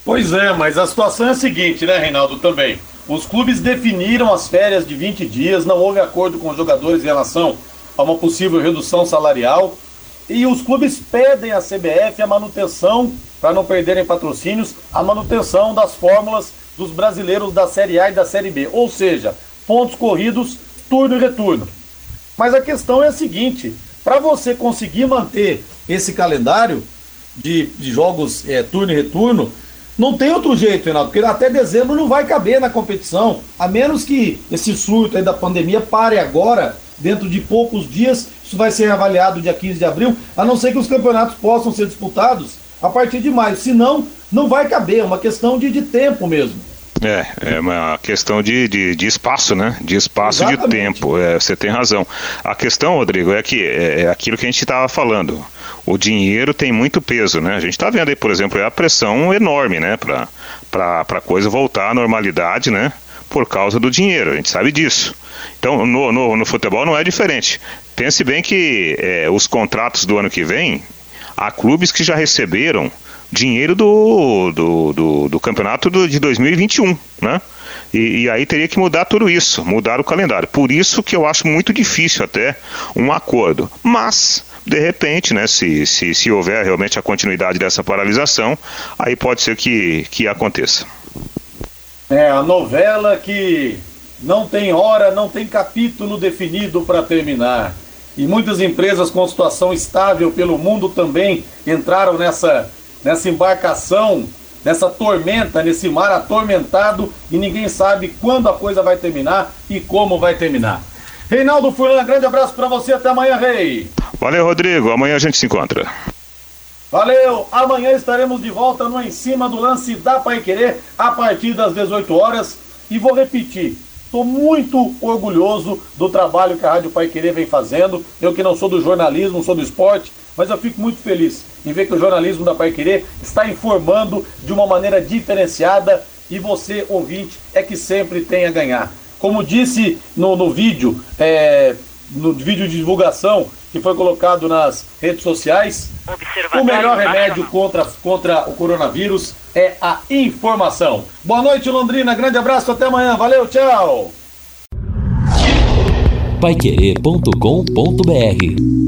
Pois é, mas a situação é a seguinte, né, Reinaldo, também. Os clubes definiram as férias de 20 dias, não houve acordo com os jogadores em relação a uma possível redução salarial. E os clubes pedem à CBF a manutenção para não perderem patrocínios, a manutenção das fórmulas dos brasileiros da Série A e da Série B, ou seja, pontos corridos, turno e retorno. Mas a questão é a seguinte: para você conseguir manter esse calendário de, de jogos é, turno e retorno, não tem outro jeito, Renato, porque até dezembro não vai caber na competição, a menos que esse surto da pandemia pare agora, dentro de poucos dias, isso vai ser avaliado dia 15 de abril, a não ser que os campeonatos possam ser disputados a partir de maio. Senão, não vai caber, é uma questão de, de tempo mesmo. É, é uma questão de, de, de espaço, né? De espaço e de tempo. É, você tem razão. A questão, Rodrigo, é que é, é aquilo que a gente estava falando. O dinheiro tem muito peso, né? A gente está vendo aí, por exemplo, a pressão enorme, né? Para a coisa voltar à normalidade, né? Por causa do dinheiro, a gente sabe disso. Então, no, no, no futebol não é diferente. Pense bem que é, os contratos do ano que vem há clubes que já receberam dinheiro do, do, do, do campeonato do, de 2021, né? E, e, aí teria que mudar tudo isso, mudar o calendário. Por isso que eu acho muito difícil até um acordo. Mas, de repente, né, se, se, se houver realmente a continuidade dessa paralisação, aí pode ser que, que aconteça. É, a novela que não tem hora, não tem capítulo definido para terminar e muitas empresas com situação estável pelo mundo também entraram nessa, nessa embarcação, nessa tormenta, nesse mar atormentado e ninguém sabe quando a coisa vai terminar e como vai terminar. Reinaldo Furlan, grande abraço para você, até amanhã, Rei. Valeu, Rodrigo, amanhã a gente se encontra. Valeu, amanhã estaremos de volta no Em Cima do Lance da Pai Querer, a partir das 18 horas. E vou repetir, Estou muito orgulhoso do trabalho que a Rádio Pai Querer vem fazendo. Eu que não sou do jornalismo, sou do esporte, mas eu fico muito feliz em ver que o jornalismo da Pai Querer está informando de uma maneira diferenciada e você, ouvinte, é que sempre tem a ganhar. Como disse no, no vídeo, é, no vídeo de divulgação que foi colocado nas redes sociais, o melhor remédio contra, contra o coronavírus é a informação. Boa noite, Londrina. Grande abraço, até amanhã. Valeu, tchau. Paiquerê.com.br